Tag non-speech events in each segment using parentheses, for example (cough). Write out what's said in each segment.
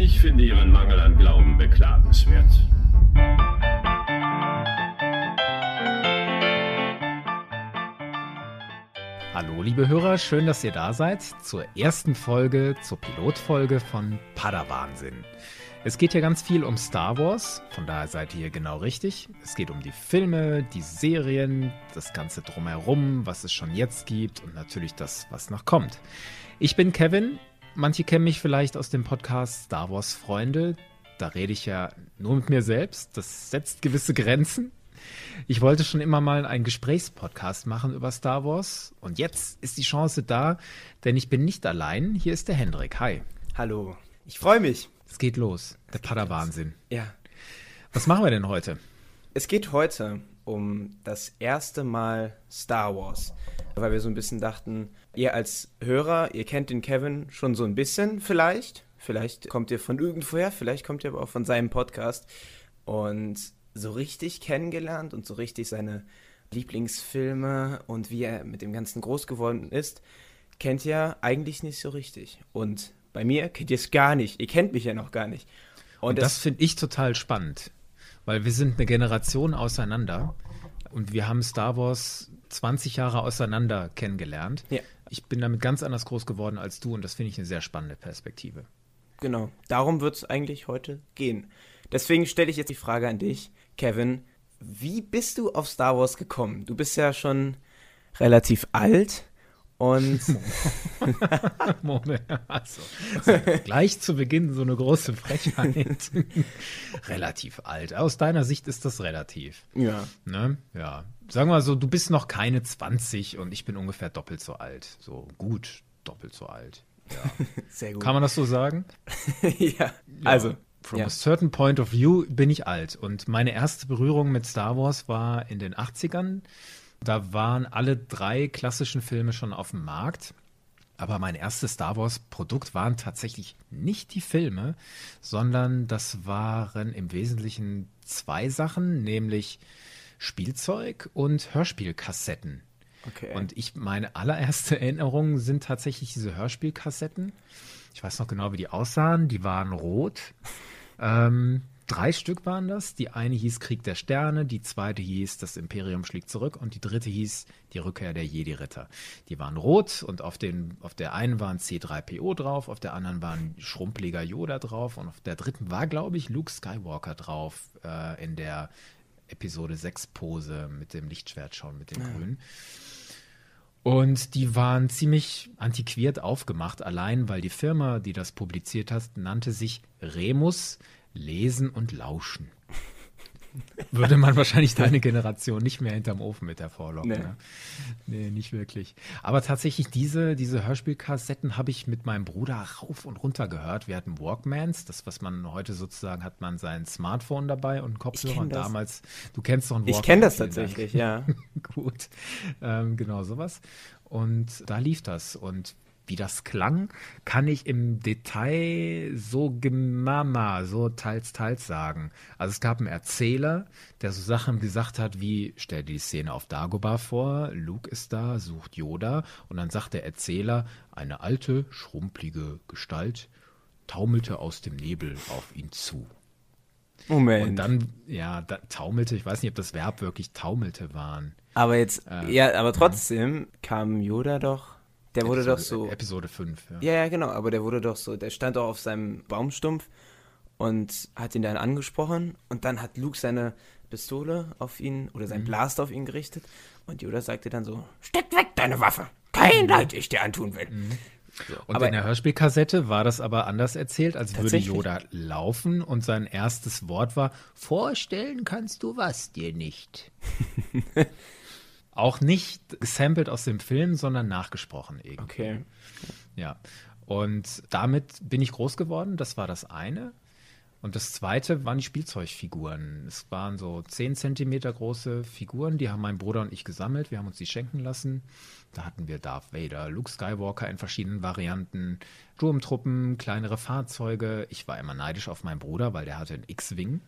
Ich finde Ihren Mangel an Glauben beklagenswert. Hallo, liebe Hörer, schön, dass ihr da seid zur ersten Folge, zur Pilotfolge von Padawansinn. Es geht hier ganz viel um Star Wars, von daher seid ihr hier genau richtig. Es geht um die Filme, die Serien, das Ganze drumherum, was es schon jetzt gibt und natürlich das, was noch kommt. Ich bin Kevin, Manche kennen mich vielleicht aus dem Podcast Star Wars Freunde. Da rede ich ja nur mit mir selbst. Das setzt gewisse Grenzen. Ich wollte schon immer mal einen Gesprächspodcast machen über Star Wars. Und jetzt ist die Chance da, denn ich bin nicht allein. Hier ist der Hendrik. Hi. Hallo. Ich freue mich. Es geht los. Der Padawansinn. Ja. Was machen wir denn heute? Es geht heute um das erste Mal Star Wars. Weil wir so ein bisschen dachten, ihr als Hörer, ihr kennt den Kevin schon so ein bisschen vielleicht. Vielleicht kommt ihr von irgendwoher, vielleicht kommt ihr aber auch von seinem Podcast. Und so richtig kennengelernt und so richtig seine Lieblingsfilme und wie er mit dem Ganzen groß geworden ist, kennt ihr eigentlich nicht so richtig. Und bei mir kennt ihr es gar nicht. Ihr kennt mich ja noch gar nicht. Und, und das, das finde ich total spannend, weil wir sind eine Generation auseinander und wir haben Star Wars 20 Jahre auseinander kennengelernt. Ja. Ich bin damit ganz anders groß geworden als du und das finde ich eine sehr spannende Perspektive. Genau, darum wird es eigentlich heute gehen. Deswegen stelle ich jetzt die Frage an dich, Kevin. Wie bist du auf Star Wars gekommen? Du bist ja schon relativ alt und (laughs) Moment, also, also, gleich zu Beginn so eine große Frechheit. (laughs) relativ alt. Aus deiner Sicht ist das relativ. Ja. Ne? Ja. Sagen wir mal so, du bist noch keine 20 und ich bin ungefähr doppelt so alt. So gut doppelt so alt. Ja. (laughs) Sehr gut. Kann man das so sagen? ja. ja. Also. From ja. a certain point of view bin ich alt. Und meine erste Berührung mit Star Wars war in den 80ern. Da waren alle drei klassischen Filme schon auf dem Markt. Aber mein erstes Star Wars-Produkt waren tatsächlich nicht die Filme, sondern das waren im Wesentlichen zwei Sachen, nämlich Spielzeug und Hörspielkassetten. Okay. Und ich, meine allererste (laughs) Erinnerung sind tatsächlich diese Hörspielkassetten. Ich weiß noch genau, wie die aussahen. Die waren rot. Ähm, drei Stück waren das. Die eine hieß Krieg der Sterne, die zweite hieß Das Imperium schlägt zurück und die dritte hieß Die Rückkehr der Jedi-Ritter. Die waren rot und auf, den, auf der einen waren C3PO drauf, auf der anderen war ein schrumpeliger Yoda drauf und auf der dritten war, glaube ich, Luke Skywalker drauf äh, in der Episode 6 Pose mit dem Lichtschwert schauen, mit dem ja. Grün. Und die waren ziemlich antiquiert aufgemacht, allein weil die Firma, die das publiziert hat, nannte sich Remus Lesen und Lauschen. Würde man wahrscheinlich deine Generation nicht mehr hinterm Ofen mit hervorlocken. Nee. Ne? nee, nicht wirklich. Aber tatsächlich, diese, diese Hörspielkassetten habe ich mit meinem Bruder rauf und runter gehört. Wir hatten Walkmans, das, was man heute sozusagen hat, man sein Smartphone dabei und Kopfhörer. Und damals, du kennst doch ein Walkman. Ich kenne das tatsächlich, ja. (laughs) Gut, ähm, genau sowas. Und da lief das. Und wie das klang, kann ich im Detail so gemama, so teils, teils sagen. Also es gab einen Erzähler, der so Sachen gesagt hat wie, stell dir die Szene auf Dagobah vor, Luke ist da, sucht Yoda und dann sagt der Erzähler, eine alte, schrumpelige Gestalt taumelte aus dem Nebel auf ihn zu. Moment. Und dann, ja, da, taumelte, ich weiß nicht, ob das Verb wirklich taumelte waren. Aber jetzt, äh, ja, aber trotzdem ja. kam Yoda doch der wurde Episode, doch so. Episode 5, ja. ja. Genau, aber der wurde doch so, der stand doch auf seinem Baumstumpf und hat ihn dann angesprochen und dann hat Luke seine Pistole auf ihn oder sein mhm. Blaster auf ihn gerichtet und Yoda sagte dann so: Steck weg deine Waffe! Kein mhm. Leid ich dir antun will. Mhm. So, und aber in der Hörspielkassette war das aber anders erzählt, als würde Yoda laufen und sein erstes Wort war: Vorstellen kannst du was dir nicht. (laughs) Auch nicht gesampelt aus dem Film, sondern nachgesprochen irgendwie. Okay. Ja. Und damit bin ich groß geworden. Das war das eine. Und das zweite waren die Spielzeugfiguren. Es waren so 10 Zentimeter große Figuren, die haben mein Bruder und ich gesammelt. Wir haben uns die schenken lassen. Da hatten wir Darth Vader, Luke Skywalker in verschiedenen Varianten, Sturmtruppen, kleinere Fahrzeuge. Ich war immer neidisch auf meinen Bruder, weil der hatte einen X-Wing.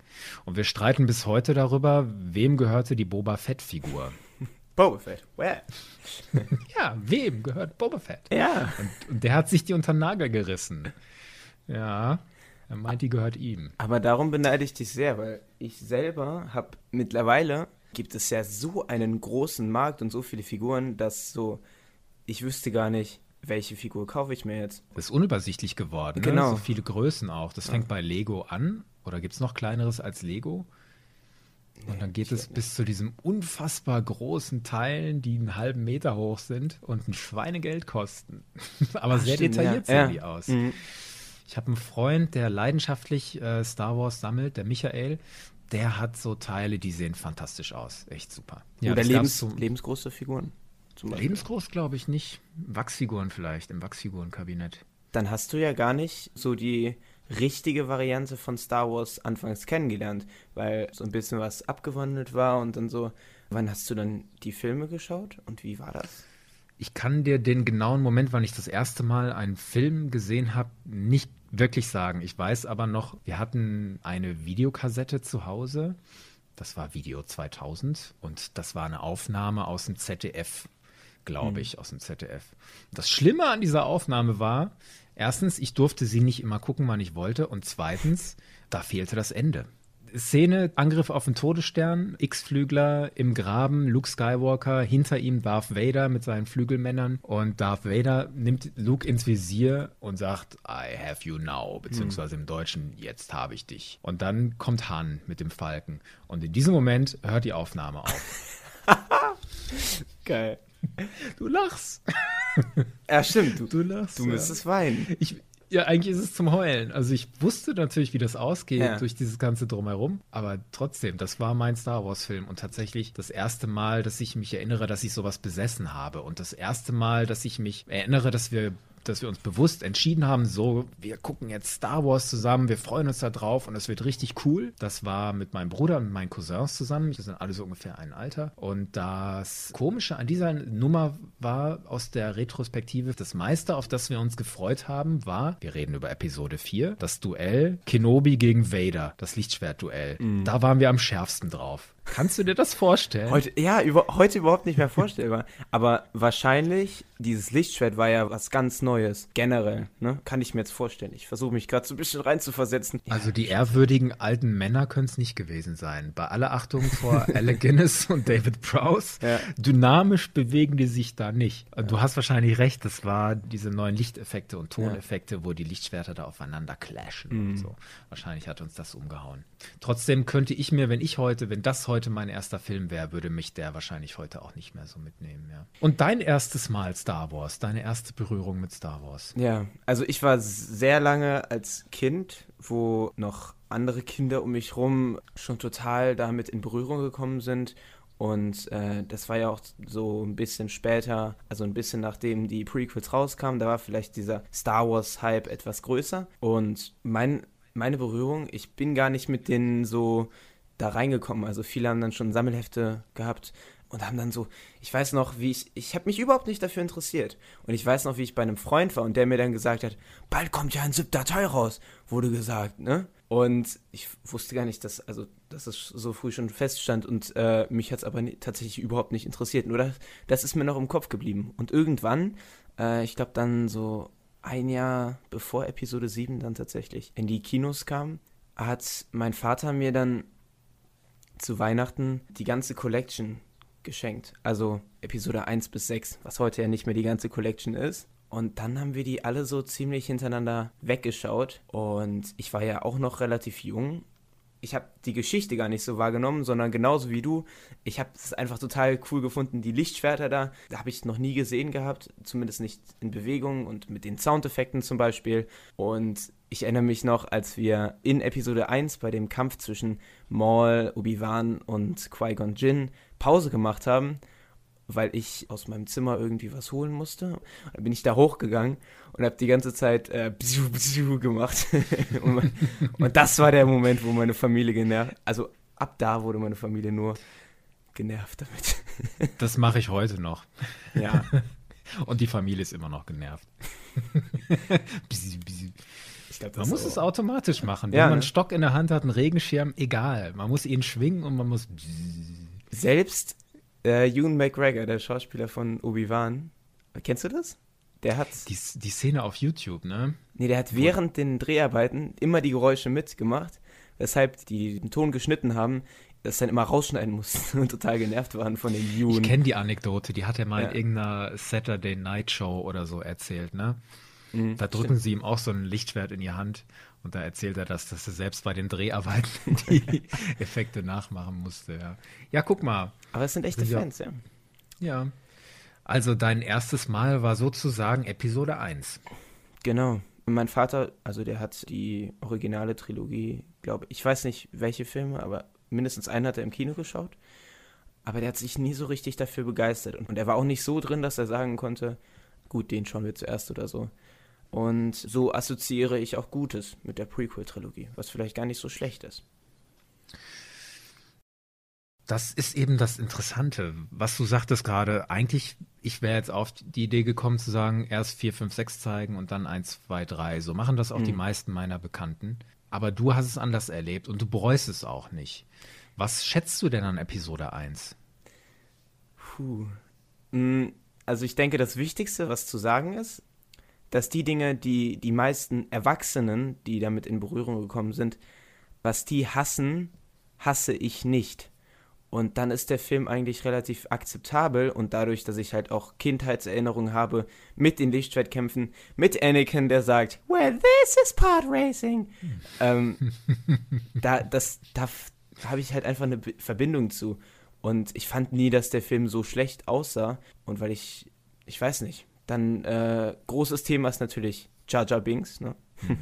Und wir streiten bis heute darüber, wem gehörte die Boba Fett-Figur. Boba Fett. Where? (laughs) ja, wem gehört Boba Fett? Ja. Und, und, der hat sich die unter den Nagel gerissen. Ja. Er meint, die gehört ihm. Aber darum beneide ich dich sehr, weil ich selber habe mittlerweile gibt es ja so einen großen Markt und so viele Figuren, dass so ich wüsste gar nicht, welche Figur kaufe ich mir jetzt. Das ist unübersichtlich geworden. Genau. Ne? So viele Größen auch. Das fängt bei Lego an. Oder gibt es noch kleineres als Lego? Und dann geht es bis zu diesem unfassbar großen Teilen, die einen halben Meter hoch sind und ein Schweinegeld kosten. (laughs) Aber sehr stimmt, detailliert ja. sehen die Ja. aus. Mhm. Ich habe einen Freund, der leidenschaftlich äh, Star Wars sammelt, der Michael. Der hat so Teile, die sehen fantastisch aus. Echt super. Oder das lebens, zum- lebensgroße Figuren. Lebensgroß glaube ich nicht. Wachsfiguren vielleicht, im Wachsfigurenkabinett. Dann hast du ja gar nicht so die richtige Variante von Star Wars anfangs kennengelernt, weil so ein bisschen was abgewandelt war und dann so. Wann hast du dann die Filme geschaut und wie war das? Ich kann dir den genauen Moment, wann ich das erste Mal einen Film gesehen habe, nicht wirklich sagen. Ich weiß aber noch, wir hatten eine Videokassette zu Hause. Das war Video 2000 und das war eine Aufnahme aus dem ZDF, glaube ich, aus dem ZDF. Das Schlimme an dieser Aufnahme war, erstens, ich durfte sie nicht immer gucken, wann ich wollte und zweitens, da fehlte das Ende. Szene, Angriff auf den Todesstern, X-Flügler im Graben, Luke Skywalker, hinter ihm Darth Vader mit seinen Flügelmännern und Darth Vader nimmt Luke ins Visier und sagt, I have you now, beziehungsweise im Deutschen, jetzt habe ich dich. Und dann kommt Han mit dem Falken und in diesem Moment hört die Aufnahme auf. (laughs) Geil. (laughs) Du lachst. Ja, stimmt. Du, Du lachst. du ja. müsstest weinen. Ich, ja, eigentlich ist es zum Heulen. Also ich wusste natürlich, wie das ausgeht Ja. durch dieses ganze Drumherum, aber trotzdem, das war mein Star Wars-Film und tatsächlich das erste Mal, dass ich mich erinnere, dass ich sowas besessen habe und das erste Mal, dass ich mich erinnere, dass wir dass wir uns bewusst entschieden haben, so, wir gucken jetzt Star Wars zusammen, wir freuen uns da drauf und es wird richtig cool. Das war mit meinem Bruder und meinen Cousins zusammen. Wir sind alle so ungefähr ein Alter. Und das Komische an dieser Nummer war aus der Retrospektive, das meiste, auf das wir uns gefreut haben, war, wir reden über Episode 4, das Duell Kenobi gegen Vader, das Lichtschwertduell. Da waren wir am schärfsten drauf. Kannst du dir das vorstellen? Heute, ja, über, heute überhaupt nicht mehr vorstellbar. Aber wahrscheinlich, dieses Lichtschwert war ja was ganz Neues. Generell, ne? Kann ich mir jetzt vorstellen. Ich versuche mich gerade so ein bisschen reinzuversetzen. Also die ehrwürdigen alten Männer können es nicht gewesen sein. Bei aller Achtung vor (laughs) Alec Guinness und David Prowse, Ja. dynamisch bewegen die sich da nicht. Du hast wahrscheinlich recht, das war diese neuen Lichteffekte und Toneffekte, wo die Lichtschwerter da aufeinander clashen und so. Wahrscheinlich hat uns das umgehauen. Trotzdem könnte ich mir, wenn ich heute, wenn das heute mein erster Film wäre, würde mich der wahrscheinlich heute auch nicht mehr so mitnehmen, ja. Und dein erstes Mal Star Wars, deine erste Berührung mit Star Wars. Ja, also ich war sehr lange als Kind, wo noch andere Kinder um mich rum schon total damit in Berührung gekommen sind. Und äh, das war ja auch so ein bisschen später, also ein bisschen nachdem die Prequels rauskamen, da war vielleicht dieser Star Wars-Hype etwas größer. Und mein, meine Berührung, ich bin gar nicht mit denen so da reingekommen. Also viele haben dann schon Sammelhefte gehabt und haben dann so, ich weiß noch, wie ich, ich habe mich überhaupt nicht dafür interessiert. Und ich weiß noch, wie ich bei einem Freund war und der mir dann gesagt hat, bald kommt ja ein siebter Teil raus, wurde gesagt, ne? Und ich wusste gar nicht, dass, also, dass es so früh schon feststand und äh, mich hat es aber tatsächlich überhaupt nicht interessiert. Nur das, das ist mir noch im Kopf geblieben. Und irgendwann, äh, ich glaube dann so ein Jahr bevor Episode 7 dann tatsächlich in die Kinos kam, hat mein Vater mir dann zu Weihnachten die ganze Collection geschenkt. Also Episode 1 bis 6, was heute ja nicht mehr die ganze Collection ist. Und dann haben wir die alle so ziemlich hintereinander weggeschaut. Und ich war ja auch noch relativ jung. Ich habe die Geschichte gar nicht so wahrgenommen, sondern genauso wie du. Ich habe es einfach total cool gefunden, die Lichtschwerter da. Da habe ich noch nie gesehen gehabt, zumindest nicht in Bewegung und mit den Soundeffekten zum Beispiel. Und ich erinnere mich noch, als wir in Episode 1 bei dem Kampf zwischen Maul, Obi-Wan und Qui-Gon Jinn Pause gemacht haben, weil ich aus meinem Zimmer irgendwie was holen musste. Und dann bin ich da hochgegangen und habe die ganze Zeit äh, bziu, bziu gemacht. (laughs) und, mein- und das war der Moment, wo meine Familie genervt, also ab da wurde meine Familie nur genervt damit. (laughs) Das mache ich heute noch. ja, (laughs) Und die Familie ist immer noch genervt. Bisi, bisi. Ich glaube, Man muss es automatisch machen. Wenn Ja, man ne? einen Stock in der Hand hat, einen Regenschirm, egal. Man muss ihn schwingen und man muss. Selbst äh, Ewan McGregor, der Schauspieler von Obi-Wan, kennst du das? Der hat. Die, die Szene auf YouTube, ne? Nee, der hat während den Dreharbeiten immer die Geräusche mitgemacht, weshalb die den Ton geschnitten haben, das dann immer rausschneiden mussten und total genervt waren von den Juden. Ich kenne die Anekdote, die hat er mal Ja. in irgendeiner Saturday Night Show oder so erzählt, ne? Mhm, Da drücken sie ihm auch so ein Lichtschwert in die Hand und da erzählt er das, dass er selbst bei den Dreharbeiten (laughs) die Effekte nachmachen musste, ja. Ja, guck mal. Aber es sind echte Ja. Fans, ja. Ja. Also dein erstes Mal war sozusagen Episode 1. Genau. Und mein Vater, also der hat die originale Trilogie, glaube ich, weiß nicht welche Filme, aber mindestens einen hat er im Kino geschaut. Aber der hat sich nie so richtig dafür begeistert. Und er war auch nicht so drin, dass er sagen konnte, gut, den schauen wir zuerst oder so. Und so assoziiere ich auch Gutes mit der Prequel-Trilogie, was vielleicht gar nicht so schlecht ist. Das ist eben das Interessante, was du sagtest gerade. Eigentlich, ich wäre jetzt auf die Idee gekommen zu sagen, erst 4, 5, 6 zeigen und dann 1, 2, 3. So machen das auch die Mhm. meisten meiner Bekannten. Aber du hast es anders erlebt und du bereust es auch nicht. Was schätzt du denn an Episode 1? Puh. Mm, Also ich denke, das Wichtigste, was zu sagen ist, dass die Dinge, die die meisten Erwachsenen, die damit in Berührung gekommen sind, was die hassen, hasse ich nicht. Und dann ist der Film eigentlich relativ akzeptabel und dadurch, dass ich halt auch Kindheitserinnerungen habe mit den Lichtschwertkämpfen, mit Anakin, der sagt, well, this is pod racing. ähm, (laughs) da das, da habe ich halt einfach eine Verbindung zu. Und ich fand nie, dass der Film so schlecht aussah. Und weil ich, ich weiß nicht, dann äh, großes Thema ist natürlich Jar Jar Binks, ne? (laughs)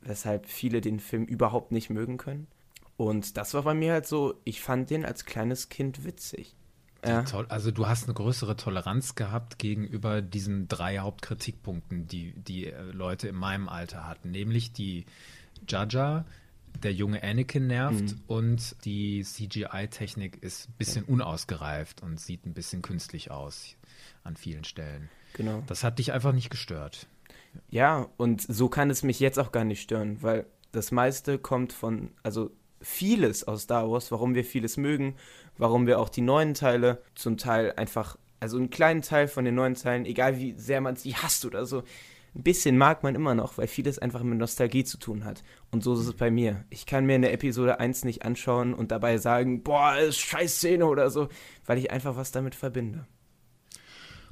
weshalb viele den Film überhaupt nicht mögen können. Und das war bei mir halt so, ich fand den als kleines Kind witzig. Ja. Also du hast eine größere Toleranz gehabt gegenüber diesen drei Hauptkritikpunkten, die die äh, Leute in meinem Alter hatten, nämlich die Jaja, der junge Anakin nervt und die CGI-Technik ist ein bisschen unausgereift und sieht ein bisschen künstlich aus an vielen Stellen. Genau. Das hat dich einfach nicht gestört. Ja, und so kann es mich jetzt auch gar nicht stören, weil das meiste kommt von, also vieles aus Star Wars, warum wir vieles mögen, warum wir auch die neuen Teile zum Teil einfach, also einen kleinen Teil von den neuen Teilen, egal wie sehr man sie hasst oder so, ein bisschen mag man immer noch, weil vieles einfach mit Nostalgie zu tun hat. Und so ist es bei mir. Ich kann mir eine Episode 1 nicht anschauen und dabei sagen, boah, ist scheiß Szene oder so, weil ich einfach was damit verbinde.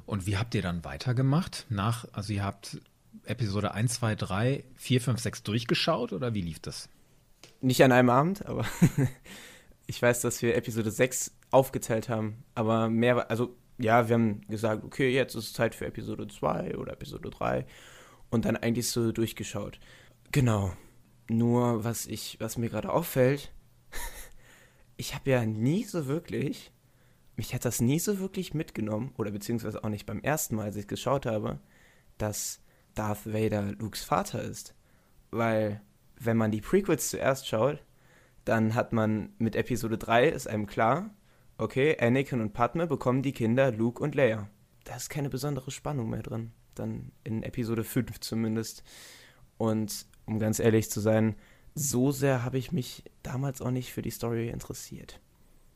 Und wie habt ihr dann weitergemacht? Nach, also ihr habt Episode 1, 2, 3, 4, 5, 6 durchgeschaut oder wie lief das? Nicht an einem Abend, aber (laughs) ich weiß, dass wir Episode 6 aufgeteilt haben. Aber mehr, also ja, wir haben gesagt, okay, jetzt ist es Zeit für Episode 2 oder Episode 3 und dann eigentlich so durchgeschaut. Genau. Nur was ich, was mir gerade auffällt, (laughs) ich habe ja nie so wirklich, mich hat das nie so wirklich mitgenommen, oder beziehungsweise auch nicht beim ersten Mal, als ich geschaut habe, dass Darth Vader Lukes Vater ist. Weil, wenn man die Prequels zuerst schaut, dann hat man mit Episode 3 ist einem klar, okay, Anakin und Padme bekommen die Kinder Luke und Leia. Da ist keine besondere Spannung mehr drin. Dann in Episode 5 zumindest. Und um ganz ehrlich zu sein, so sehr habe ich mich damals auch nicht für die Story interessiert.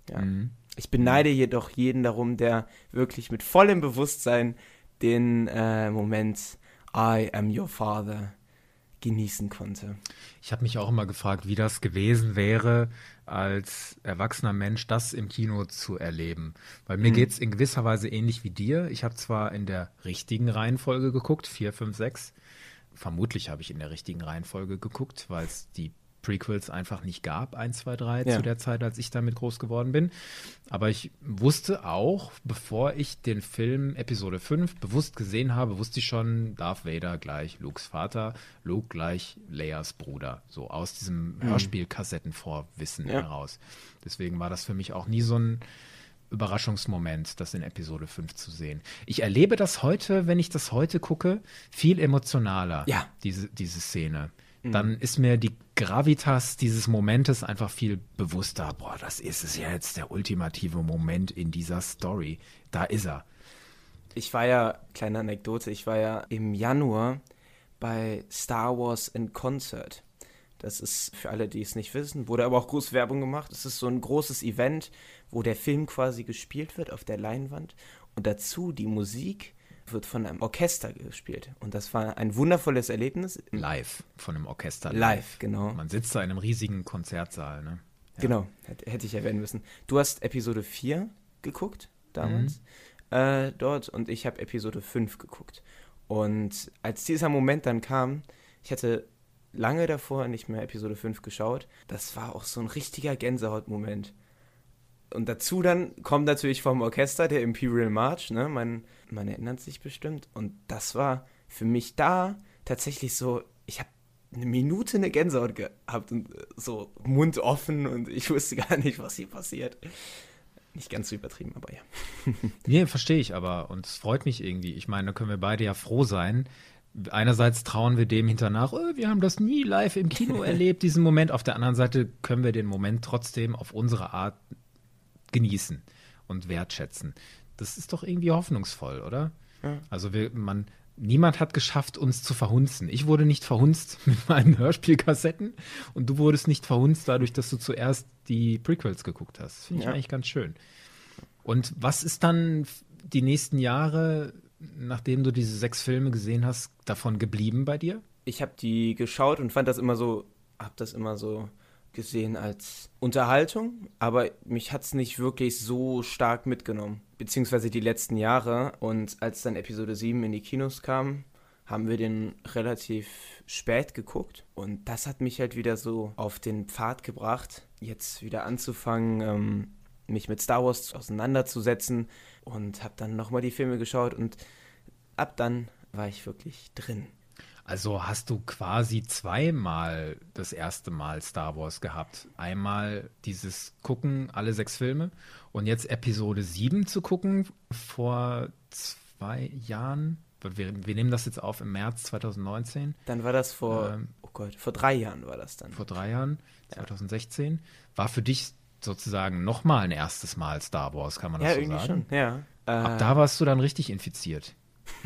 Ja. Mhm. Ich beneide jedoch jeden darum, der wirklich mit vollem Bewusstsein den äh, Moment I am your father genießen konnte. Ich habe mich auch immer gefragt, wie das gewesen wäre, als erwachsener Mensch das im Kino zu erleben. Weil mir Mhm. geht's in gewisser Weise ähnlich wie dir. Ich habe zwar in der richtigen Reihenfolge geguckt, 4, 5, 6. Vermutlich habe ich in der richtigen Reihenfolge geguckt, weil es die Prequels einfach nicht gab, 1, 2, 3, Ja. zu der Zeit, als ich damit groß geworden bin. Aber ich wusste auch, bevor ich den Film Episode 5 bewusst gesehen habe, wusste ich schon, Darth Vader gleich Lukes Vater, Luke gleich Leias Bruder. So aus diesem Hörspiel-Kassettenvorwissen Ja. heraus. Deswegen war das für mich auch nie so ein Überraschungsmoment, das in Episode 5 zu sehen. Ich erlebe das heute, wenn ich das heute gucke, viel emotionaler, Ja. diese, diese Szene. Dann ist mir die Gravitas dieses Momentes einfach viel bewusster. Boah, das ist es ja jetzt der ultimative Moment in dieser Story. Da ist er. Ich war ja, kleine Anekdote, ich war ja im Januar bei Star Wars in Concert. Das ist für alle, die es nicht wissen, wurde aber auch groß Werbung gemacht. Es ist so ein großes Event, wo der Film quasi gespielt wird auf der Leinwand und dazu die Musik wird von einem Orchester gespielt. Und das war ein wundervolles Erlebnis. Live, von einem Orchester. Live, genau. Man sitzt da in einem riesigen Konzertsaal, ne? Ja. Genau, hätte, hätte ich erwähnen müssen. Du hast Episode 4 geguckt damals mhm. äh, dort und ich habe Episode 5 geguckt. Und als dieser Moment dann kam, ich hatte lange davor nicht mehr Episode 5 geschaut, das war auch so ein richtiger Gänsehautmoment. Und dazu dann kommt natürlich vom Orchester der Imperial March, ne? Man, man erinnert sich bestimmt. Und das war für mich da tatsächlich so, ich habe eine Minute eine Gänsehaut gehabt und äh, so Mund offen und ich wusste (laughs) gar nicht, was hier passiert. Nicht ganz so übertrieben, aber ja. (laughs) nee, verstehe ich aber und es freut mich irgendwie. Ich meine, da können wir beide ja froh sein. Einerseits trauen wir dem hinternach, oh, wir haben das nie live im Kino (laughs) erlebt, diesen Moment. Auf der anderen Seite können wir den Moment trotzdem auf unsere Art genießen und wertschätzen. Das ist doch irgendwie hoffnungsvoll, oder? Ja. Also wir, man, niemand hat geschafft, uns zu verhunzen. Ich wurde nicht verhunzt (laughs) mit meinen Hörspielkassetten und du wurdest nicht verhunzt dadurch, dass du zuerst die Prequels geguckt hast. Finde ich ja. eigentlich ganz schön. Und was ist dann die nächsten Jahre, nachdem du diese sechs Filme gesehen hast, davon geblieben bei dir? Ich habe die geschaut und fand das immer so, habe das immer so gesehen als Unterhaltung, aber mich hat es nicht wirklich so stark mitgenommen. Beziehungsweise die letzten Jahre. Und als dann Episode 7 in die Kinos kam, haben wir den relativ spät geguckt. Und das hat mich halt wieder so auf den Pfad gebracht, jetzt wieder anzufangen, ähm, mich mit Star Wars auseinanderzusetzen. Und habe dann nochmal die Filme geschaut und ab dann war ich wirklich drin. Also hast du quasi zweimal das erste Mal Star Wars gehabt. Einmal dieses Gucken, alle sechs Filme und jetzt Episode 7 zu gucken vor zwei Jahren. Wir, wir nehmen das jetzt auf im März 2019. Dann war das vor, ähm, oh Gott, vor drei Jahren war das dann. Vor drei Jahren, 2016. Ja. War für dich sozusagen nochmal ein erstes Mal Star Wars, kann man das ja, so irgendwie sagen? Schon, ja. Ab da warst du dann richtig infiziert.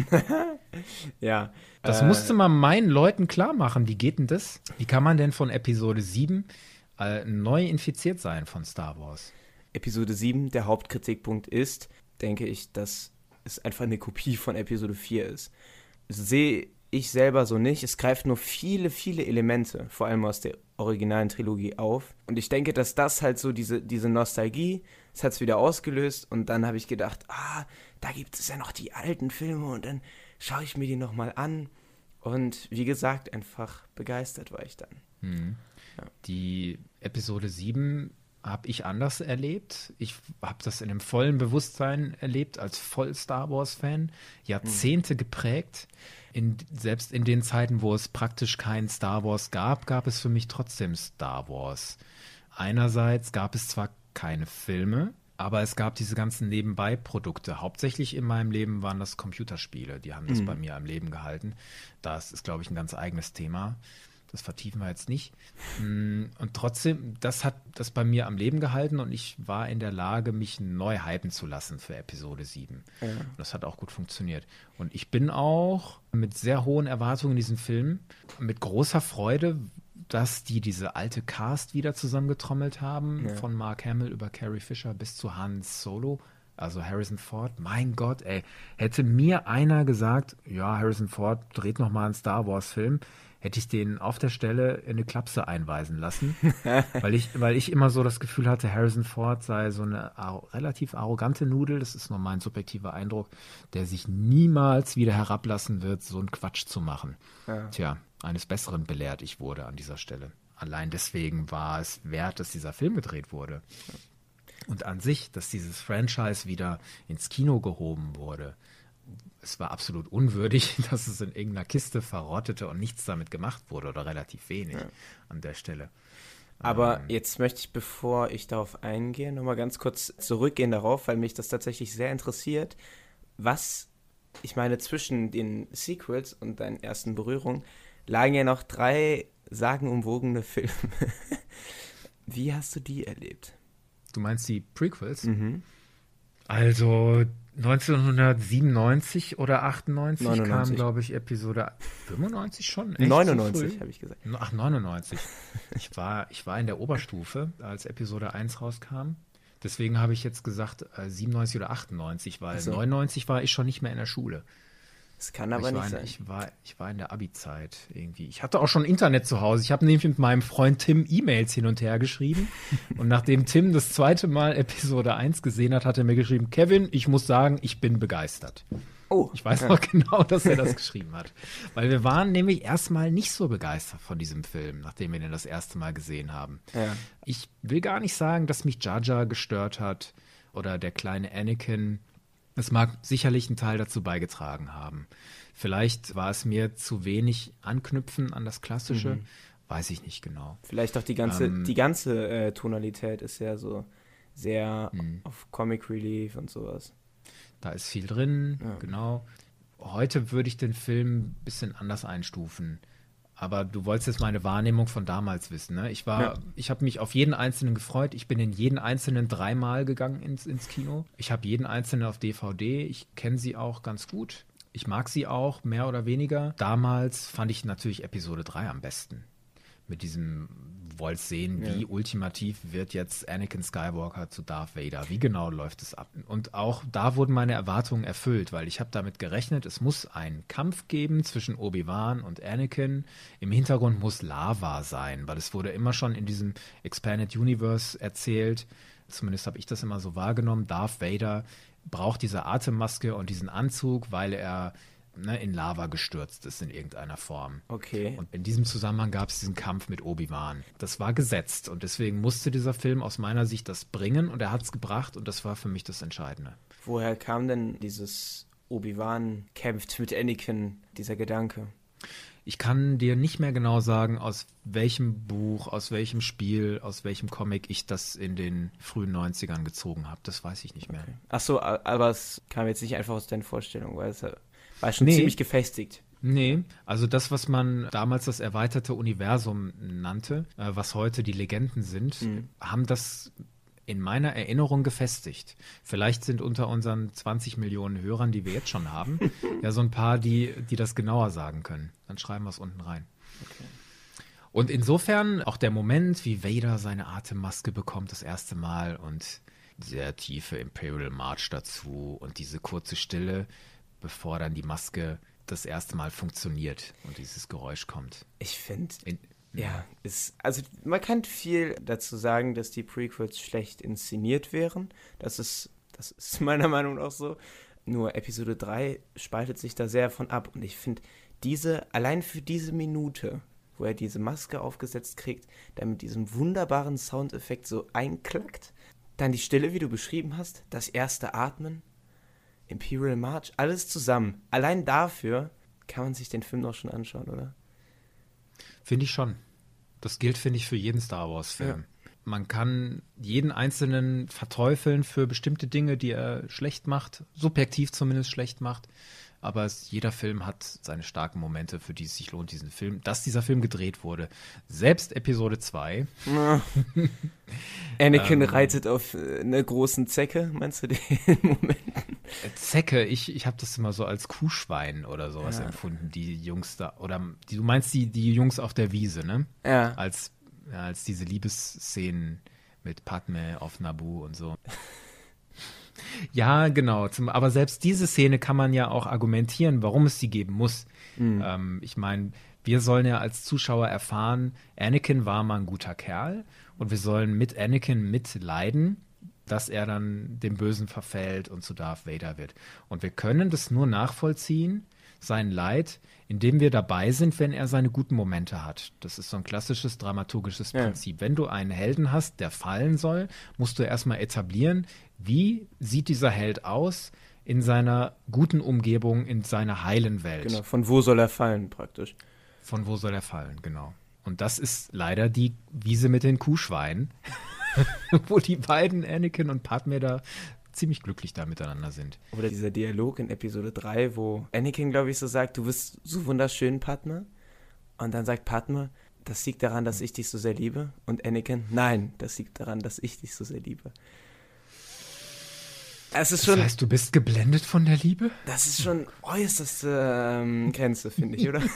(laughs) ja. Das äh, musste man meinen Leuten klar machen. Wie geht denn das? Wie kann man denn von Episode 7 äh, neu infiziert sein von Star Wars? Episode 7, der Hauptkritikpunkt ist, denke ich, dass es einfach eine Kopie von Episode 4 ist. Sehe ich selber so nicht. Es greift nur viele, viele Elemente, vor allem aus der originalen Trilogie auf. Und ich denke, dass das halt so diese, diese Nostalgie, das hat es wieder ausgelöst. Und dann habe ich gedacht, ah, da gibt es ja noch die alten Filme und dann schaue ich mir die nochmal an. Und wie gesagt, einfach begeistert war ich dann. Hm. Ja. Die Episode 7 habe ich anders erlebt. Ich habe das in einem vollen Bewusstsein erlebt, als voll Star Wars-Fan. Jahrzehnte hm. geprägt. In, selbst in den Zeiten, wo es praktisch kein Star Wars gab, gab es für mich trotzdem Star Wars. Einerseits gab es zwar keine Filme, aber es gab diese ganzen Nebenbei-Produkte. Hauptsächlich in meinem Leben waren das Computerspiele. Die haben das mhm. bei mir am Leben gehalten. Das ist, glaube ich, ein ganz eigenes Thema. Das vertiefen wir jetzt nicht. Mm, und trotzdem, das hat das bei mir am Leben gehalten und ich war in der Lage, mich neu hypen zu lassen für Episode 7. Ja. Das hat auch gut funktioniert. Und ich bin auch mit sehr hohen Erwartungen in diesen Film, mit großer Freude, dass die diese alte Cast wieder zusammengetrommelt haben, ja. von Mark Hamill über Carrie Fisher bis zu Hans Solo, also Harrison Ford. Mein Gott, ey, hätte mir einer gesagt, ja, Harrison Ford dreht noch mal einen Star Wars Film, hätte ich den auf der Stelle in eine Klapse einweisen lassen, (laughs) weil ich, weil ich immer so das Gefühl hatte, Harrison Ford sei so eine relativ arrogante Nudel, das ist nur mein subjektiver Eindruck, der sich niemals wieder herablassen wird, so einen Quatsch zu machen. Ja. Tja, eines Besseren belehrt ich wurde an dieser Stelle. Allein deswegen war es wert, dass dieser Film gedreht wurde. Und an sich, dass dieses Franchise wieder ins Kino gehoben wurde, es war absolut unwürdig, (laughs) dass es in irgendeiner Kiste verrottete und nichts damit gemacht wurde oder relativ wenig ja. an der Stelle. Aber ähm, jetzt möchte ich, bevor ich darauf eingehe, nochmal ganz kurz zurückgehen darauf, weil mich das tatsächlich sehr interessiert. Was, ich meine, zwischen den Sequels und deinen ersten Berührungen lagen ja noch drei sagenumwogene Filme. (laughs) Wie hast du die erlebt? Du meinst die Prequels? Mhm. Also 1997 oder 98 99. kam, glaube ich, Episode 95 schon. Echt 99 so habe ich gesagt. Ach, 99. ich, war, ich war in der Oberstufe, als Episode 1 rauskam. Deswegen habe ich jetzt gesagt äh, 97 oder 98, weil so. 99 war ich schon nicht mehr in der Schule. Das kann aber ich nicht war in, sein. Ich war, ich war in der Abi-Zeit irgendwie. Ich hatte auch schon Internet zu Hause. Ich habe nämlich mit meinem Freund Tim E-Mails hin und her geschrieben. und nachdem Tim das zweite Mal Episode 1 gesehen hat, hat er mir geschrieben, Kevin, ich muss sagen, ich bin begeistert. oh, Ich weiß ja. noch (laughs) genau, dass er das geschrieben hat. Weil wir waren nämlich erstmal nicht so begeistert von diesem Film, nachdem wir den das erste Mal gesehen haben. Ja. Ich will gar nicht sagen, dass mich Jar gestört hat oder der kleine Anakin. Es mag sicherlich einen Teil dazu beigetragen haben. Vielleicht war es mir zu wenig Anknüpfen an das Klassische. Weiß ich nicht genau. Vielleicht auch die ganze, Ähm, die ganze äh, Tonalität ist ja so sehr Mhm. auf Comic Relief und sowas. Da ist viel drin, Ja. genau. Heute würde ich den Film ein bisschen anders einstufen. Aber du wolltest jetzt meine Wahrnehmung von damals wissen. Ne? Ich war, Ja. ich habe mich auf jeden einzelnen gefreut. Ich bin in jeden einzelnen dreimal gegangen ins, ins Kino. Ich habe jeden einzelnen auf DVD. Ich kenne sie auch ganz gut. Ich mag sie auch, mehr oder weniger. Damals fand ich natürlich Episode 3 am besten. Mit diesem, wollt sehen, wie Ja. ultimativ wird jetzt Anakin Skywalker zu Darth Vader? Wie genau läuft es ab? Und auch da wurden meine Erwartungen erfüllt, weil ich habe damit gerechnet, es muss einen Kampf geben zwischen Obi-Wan und Anakin. Im Hintergrund muss Lava sein, weil es wurde immer schon in diesem Expanded Universe erzählt. Zumindest habe ich das immer so wahrgenommen. Darth Vader braucht diese Atemmaske und diesen Anzug, weil er ne, in Lava gestürzt ist in irgendeiner Form. Okay. Und in diesem Zusammenhang gab es diesen Kampf mit Obi-Wan. Das war gesetzt und deswegen musste dieser Film aus meiner Sicht das bringen und er hat es gebracht und das war für mich das Entscheidende. Woher kam denn dieses Obi-Wan kämpft mit Anakin, dieser Gedanke? Ich kann dir nicht mehr genau sagen, aus welchem Buch, aus welchem Spiel, aus welchem Comic ich das in den frühen 90ern gezogen habe. Das weiß ich nicht mehr. Ach so, aber es kam jetzt nicht einfach aus deinen Vorstellungen, weil es war schon Nee. ziemlich gefestigt. Nee, also das, was man damals das erweiterte Universum nannte, äh, was heute die Legenden sind, Mhm. haben das in meiner Erinnerung gefestigt. Vielleicht sind unter unseren 20 Millionen Hörern, die wir jetzt schon haben, (laughs) ja so ein paar, die, die das genauer sagen können. Dann schreiben wir es unten rein. Und insofern auch der Moment, wie Vader seine Atemmaske bekommt das erste Mal und sehr tiefe Imperial March dazu und diese kurze Stille, bevor dann die Maske das erste Mal funktioniert und dieses Geräusch kommt. Ich finde, In, ja, ist, also man kann viel dazu sagen, dass die Prequels schlecht inszeniert wären. Das ist, das ist (laughs) meiner Meinung nach so. Nur Episode 3 spaltet sich da sehr von ab. Und ich finde, diese, allein für diese Minute, wo er diese Maske aufgesetzt kriegt, dann mit diesem wunderbaren Soundeffekt so einklackt, dann die Stille, wie du beschrieben hast, das erste Atmen, Imperial March, alles zusammen. Allein dafür kann man sich den Film doch schon anschauen, oder? Finde ich schon. Das gilt, finde ich, für jeden Star Wars-Film. Man kann jeden einzelnen verteufeln für bestimmte Dinge, die er schlecht macht, subjektiv zumindest schlecht macht. Aber es, jeder Film hat seine starken Momente, für die es sich lohnt, diesen Film, dass dieser Film gedreht wurde. Selbst Episode 2. (laughs) Anakin Ähm. reitet auf äh, einer großen Zecke, meinst du den (laughs) Moment? Zecke, ich, ich habe das immer so als Kuhschwein oder sowas Ja. empfunden, die Jungs da. Oder die, du meinst die, die Jungs auf der Wiese, ne? Ja. als, ja, als diese Liebesszenen mit Padme auf Nabu und so. (laughs) Ja, genau. Zum, aber selbst diese Szene kann man ja auch argumentieren, warum es sie geben muss. Ähm, ich meine, wir sollen ja als Zuschauer erfahren, Anakin war mal ein guter Kerl und wir sollen mit Anakin mitleiden, dass er dann dem Bösen verfällt und zu Darth Vader wird. Und wir können das nur nachvollziehen, sein Leid, indem wir dabei sind, wenn er seine guten Momente hat. Das ist so ein klassisches dramaturgisches Ja. Prinzip. Wenn du einen Helden hast, der fallen soll, musst du erstmal etablieren, wie sieht dieser Held aus in seiner guten Umgebung, in seiner heilen Welt. Genau, von wo soll er fallen praktisch? Von wo soll er fallen, genau. Und das ist leider die Wiese mit den Kuhschweinen, (laughs) wo die beiden, Anakin und Padme, da ziemlich glücklich da miteinander sind. Oder dieser Dialog in Episode 3, wo Anakin, glaube ich, so sagt, du bist so wunderschön, Padme. Und dann sagt Padme, das liegt daran, dass ich dich so sehr liebe. Und Anakin, nein, das liegt daran, dass ich dich so sehr liebe. Es ist Das schon, heißt, du bist geblendet von der Liebe? das ist schon äußerste ähm, Grenze, finde ich, oder? (laughs)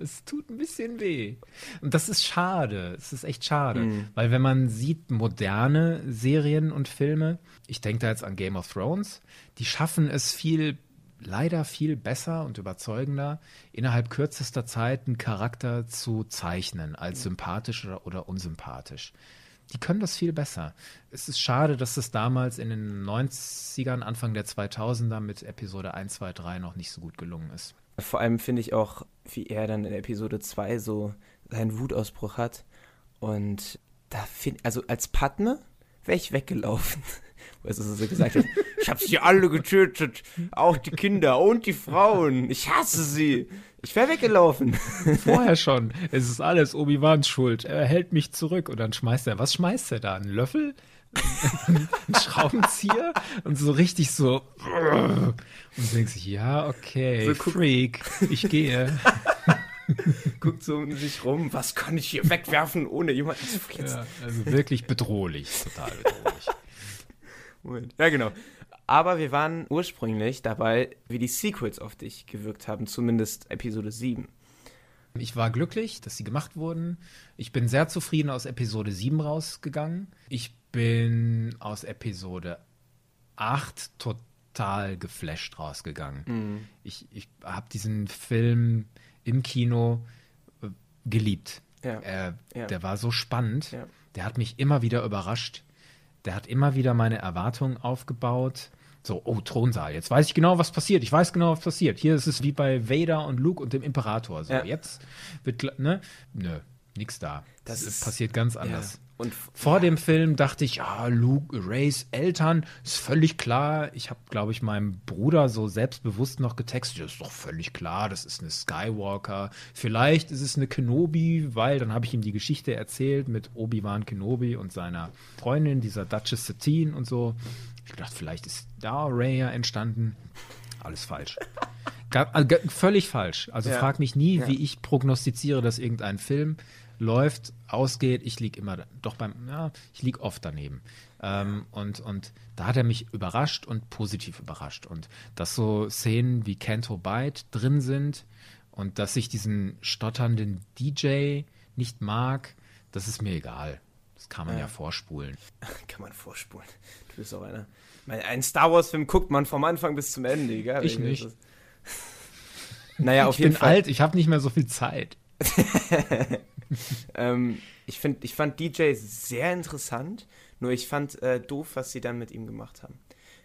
Es tut ein bisschen bisschen weh. Und das ist schade. Es ist echt schade. Mhm. Weil wenn man sieht, moderne Serien und Filme, ich denke da jetzt an Game of Thrones, die schaffen es viel leider viel besser und überzeugender, innerhalb kürzester Zeit einen Charakter zu zeichnen, als sympathisch oder, oder unsympathisch. Die können das viel besser. Es ist schade, dass es damals in den 90ern, Anfang der 2000er mit Episode 1, 2, 3 noch nicht so gut gelungen ist. Vor allem finde ich auch, wie er dann in Episode 2 so seinen Wutausbruch hat. Und da finde also als Padme wäre ich weggelaufen. (laughs) Weißt du, was er gesagt hat? Ich habe sie alle getötet. Auch die Kinder und die Frauen. Ich hasse sie. Ich wäre weggelaufen. Vorher schon. Es ist alles Obi-Wans Schuld. Er hält mich zurück. Und dann schmeißt er, was schmeißt er da? Einen Löffel? (laughs) Ein Schraubenzieher? Und so richtig so. Und du denkst sich, ja, okay, so, Freak, ich gehe. (laughs) Guckt so um sich rum, was kann ich hier wegwerfen, ohne jemanden zu flitzen? Ja, also wirklich bedrohlich, total bedrohlich. Moment. Ja, genau. Aber wir waren ursprünglich dabei, wie die Sequels auf dich gewirkt haben, zumindest Episode 7. Ich war glücklich, dass sie gemacht wurden. Ich bin sehr zufrieden aus Episode 7 rausgegangen. Ich bin aus Episode 8 total geflasht rausgegangen. Mhm. Ich, ich habe diesen Film im Kino äh, geliebt. Ja. Äh, ja. Der war so spannend. Ja. Der hat mich immer wieder überrascht. Der hat immer wieder meine Erwartungen aufgebaut. So, oh, Thronsaal, jetzt weiß ich genau, was passiert. Ich weiß genau, was passiert. Hier ist es wie bei Vader und Luke und dem Imperator. So, jetzt wird, ne? Nö, nix da. Das, das ist, passiert ganz anders. Und vor dem Film dachte ich, ja, Luke, Rays Eltern, ist völlig klar. Ich habe, glaube ich, meinem Bruder so selbstbewusst noch getextet, das ist doch völlig klar, das ist eine Skywalker. Vielleicht ist es eine Kenobi, weil dann habe ich ihm die Geschichte erzählt mit Obi-Wan Kenobi und seiner Freundin, dieser Duchess Satine und so. Ich dachte, vielleicht ist da Ray ja entstanden. Alles falsch. Also, völlig falsch. Also ja. frag mich nie, ja. wie ich prognostiziere, dass irgendein Film läuft, ausgeht, ich liege immer doch beim, ja, ich liege oft daneben. Ähm, und, und da hat er mich überrascht und positiv überrascht. Und dass so Szenen wie Canto Bite drin sind und dass ich diesen stotternden DJ nicht mag, das ist mir egal. Das kann man ja, ja vorspulen. (laughs) Kann man vorspulen. Du bist auch einer. Ein Star Wars-Film guckt man vom Anfang bis zum Ende, egal. Ich nicht. (laughs) naja, auf ich jeden bin Fall. alt, ich habe nicht mehr so viel Zeit. (laughs) (laughs) ähm, ich, find, ich fand DJ sehr interessant, nur ich fand äh, doof, was sie dann mit ihm gemacht haben.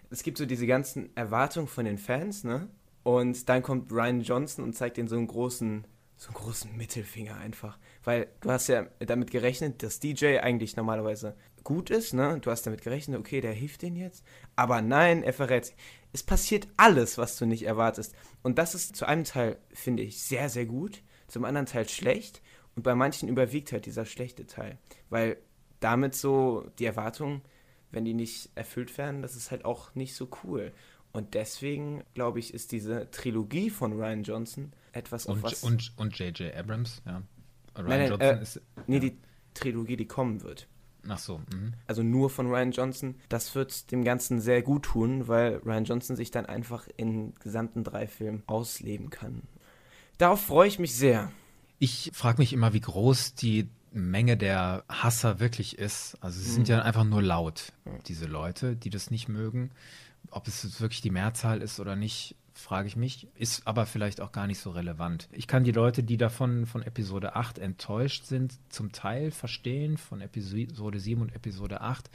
Es gibt so diese ganzen Erwartungen von den Fans, ne? Und dann kommt Ryan Johnson und zeigt ihnen so einen großen, so einen großen Mittelfinger einfach. Weil du hast ja damit gerechnet, dass DJ eigentlich normalerweise gut ist, ne? Du hast damit gerechnet, okay, der hilft denen jetzt. Aber nein, er verrät. Es passiert alles, was du nicht erwartest. Und das ist zu einem Teil, finde ich, sehr, sehr gut, zum anderen Teil schlecht. Und bei manchen überwiegt halt dieser schlechte Teil. Weil damit so die Erwartungen, wenn die nicht erfüllt werden, das ist halt auch nicht so cool. Und deswegen, glaube ich, ist diese Trilogie von Ryan Johnson etwas und, auf was. Und, und J.J. Abrams, ja. Ryan nein, nein, Johnson äh, ist. Nee, die Trilogie, die kommen wird. Ach so. Mh. Also nur von Ryan Johnson. Das wird dem Ganzen sehr gut tun, weil Ryan Johnson sich dann einfach in gesamten drei Filmen ausleben kann. Darauf freue ich mich sehr. Ich frage mich immer, wie groß die Menge der Hasser wirklich ist. Also sie sind mhm. ja einfach nur laut, diese Leute, die das nicht mögen. Ob es wirklich die Mehrzahl ist oder nicht, frage ich mich. Ist aber vielleicht auch gar nicht so relevant. Ich kann die Leute, die davon von Episode 8 enttäuscht sind, zum Teil verstehen, von Episode 7 und Episode 8.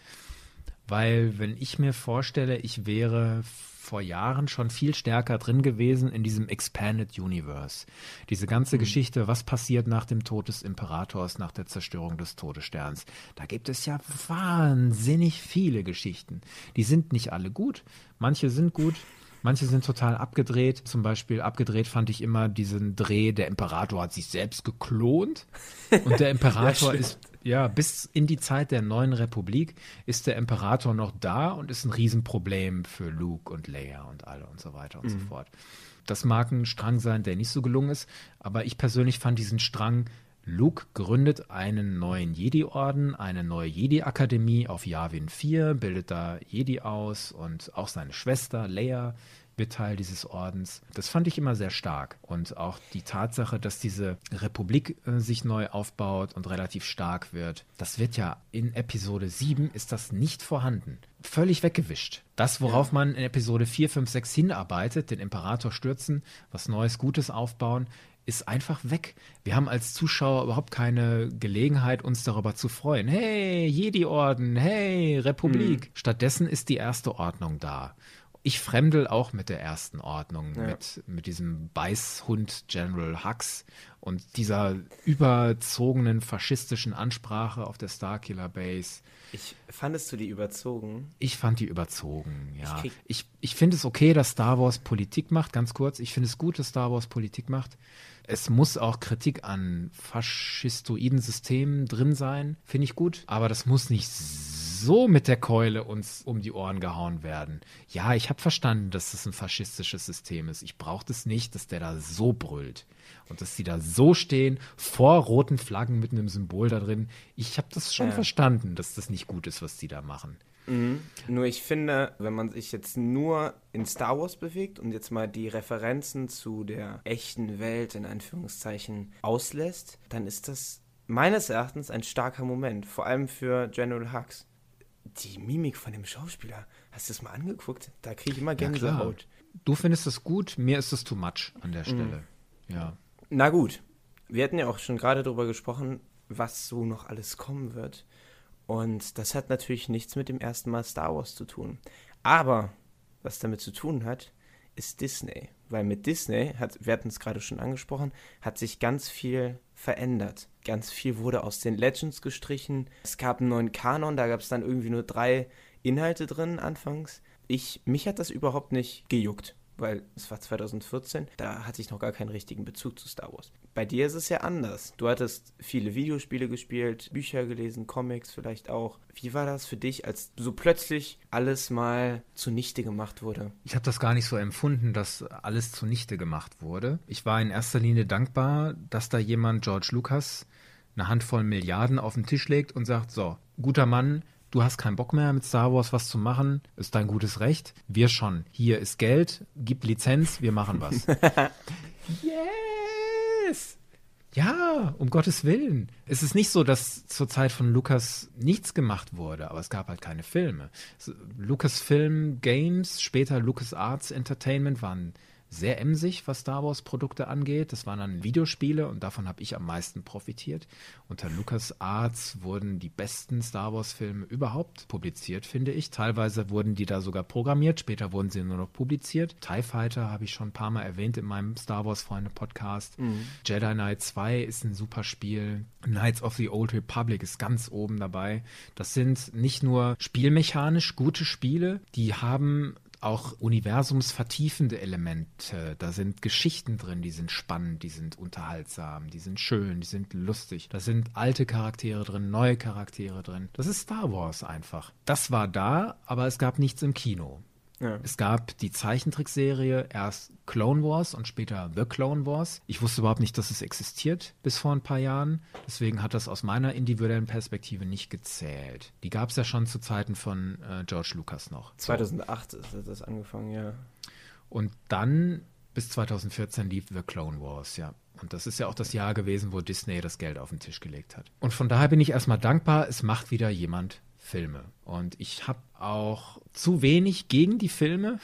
Weil wenn ich mir vorstelle, ich wäre vor Jahren schon viel stärker drin gewesen in diesem Expanded Universe. Diese ganze mhm. Geschichte, was passiert nach dem Tod des Imperators, nach der Zerstörung des Todessterns. Da gibt es ja wahnsinnig viele Geschichten. Die sind nicht alle gut. Manche sind gut, Manche sind total abgedreht. Zum Beispiel abgedreht fand ich immer diesen Dreh, der Imperator hat sich selbst geklont. (laughs) Und der Imperator ja, ist, ja, bis in die Zeit der neuen Republik ist der Imperator noch da und ist ein Riesenproblem für Luke und Leia und alle und so weiter und mhm. so fort. Das mag ein Strang sein, der nicht so gelungen ist, aber ich persönlich fand diesen Strang Luke gründet einen neuen Jedi-Orden, eine neue Jedi-Akademie auf Yavin 4, bildet da Jedi aus und auch seine Schwester Leia wird Teil dieses Ordens. Das fand ich immer sehr stark. Und auch die Tatsache, dass diese Republik äh, sich neu aufbaut und relativ stark wird, das wird ja in Episode 7 ist das nicht vorhanden. Völlig weggewischt. Das, worauf ja. man in Episode 4, 5, 6 hinarbeitet, den Imperator stürzen, was Neues, Gutes aufbauen, ist einfach weg. Wir haben als Zuschauer überhaupt keine Gelegenheit, uns darüber zu freuen. Hey, Jedi-Orden, hey, Republik. Hm. Stattdessen ist die erste Ordnung da. Ich fremdel auch mit der ersten Ordnung, ja. mit, mit diesem Beißhund General Hux und dieser überzogenen faschistischen Ansprache auf der Starkiller Base. Ich fandest du die überzogen? Ich fand die überzogen, ja. Ich, ich, ich finde es okay, dass Star Wars Politik macht, ganz kurz. Ich finde es gut, dass Star Wars Politik macht. Es muss auch Kritik an faschistoiden Systemen drin sein, finde ich gut. Aber das muss nicht so mit der Keule uns um die Ohren gehauen werden. Ja, ich habe verstanden, dass das ein faschistisches System ist. Ich brauche das nicht, dass der da so brüllt. Und dass sie da so stehen, vor roten Flaggen mit einem Symbol da drin. Ich habe das schon ja. verstanden, dass das nicht gut ist, was die da machen. Mhm. Nur ich finde, wenn man sich jetzt nur in Star Wars bewegt und jetzt mal die Referenzen zu der echten Welt in Anführungszeichen auslässt, dann ist das meines Erachtens ein starker Moment, vor allem für General Hux. Die Mimik von dem Schauspieler, hast du das mal angeguckt? Da kriege ich immer Gänsehaut. Ja, du findest das gut, mir ist es too much an der Stelle. Mhm. Ja. Na gut, wir hatten ja auch schon gerade darüber gesprochen, was so noch alles kommen wird. Und das hat natürlich nichts mit dem ersten Mal Star Wars zu tun. Aber was damit zu tun hat, ist Disney. Weil mit Disney, hat, wir hatten es gerade schon angesprochen, hat sich ganz viel verändert. Ganz viel wurde aus den Legends gestrichen. Es gab einen neuen Kanon, da gab es dann irgendwie nur drei Inhalte drin anfangs. Ich, mich hat das überhaupt nicht gejuckt weil es war 2014, da hatte ich noch gar keinen richtigen Bezug zu Star Wars. Bei dir ist es ja anders. Du hattest viele Videospiele gespielt, Bücher gelesen, Comics vielleicht auch. Wie war das für dich, als so plötzlich alles mal zunichte gemacht wurde? Ich habe das gar nicht so empfunden, dass alles zunichte gemacht wurde. Ich war in erster Linie dankbar, dass da jemand George Lucas eine Handvoll Milliarden auf den Tisch legt und sagt, so, guter Mann, du hast keinen Bock mehr mit Star Wars was zu machen, ist dein gutes Recht. Wir schon. Hier ist Geld, gib Lizenz, wir machen was. (laughs) yes! Ja, um Gottes Willen. Es ist nicht so, dass zur Zeit von Lucas nichts gemacht wurde, aber es gab halt keine Filme. Lucasfilm Games, später Lucas Arts Entertainment waren sehr emsig, was Star Wars-Produkte angeht. Das waren dann Videospiele und davon habe ich am meisten profitiert. Unter LucasArts wurden die besten Star Wars-Filme überhaupt publiziert, finde ich. Teilweise wurden die da sogar programmiert, später wurden sie nur noch publiziert. TIE Fighter habe ich schon ein paar Mal erwähnt in meinem Star Wars-Freunde-Podcast. Mhm. Jedi Knight 2 ist ein super Spiel. Knights of the Old Republic ist ganz oben dabei. Das sind nicht nur spielmechanisch gute Spiele, die haben auch universumsvertiefende Elemente. Da sind Geschichten drin, die sind spannend, die sind unterhaltsam, die sind schön, die sind lustig. Da sind alte Charaktere drin, neue Charaktere drin. Das ist Star Wars einfach. Das war da, aber es gab nichts im Kino. Ja. Es gab die Zeichentrickserie, erst Clone Wars und später The Clone Wars. Ich wusste überhaupt nicht, dass es existiert bis vor ein paar Jahren. Deswegen hat das aus meiner individuellen Perspektive nicht gezählt. Die gab es ja schon zu Zeiten von äh, George Lucas noch. 2008 so. ist das angefangen, ja. Und dann bis 2014 lief The Clone Wars, ja. Und das ist ja auch das Jahr gewesen, wo Disney das Geld auf den Tisch gelegt hat. Und von daher bin ich erstmal dankbar, es macht wieder jemand Filme. Und ich habe auch zu wenig gegen die Filme.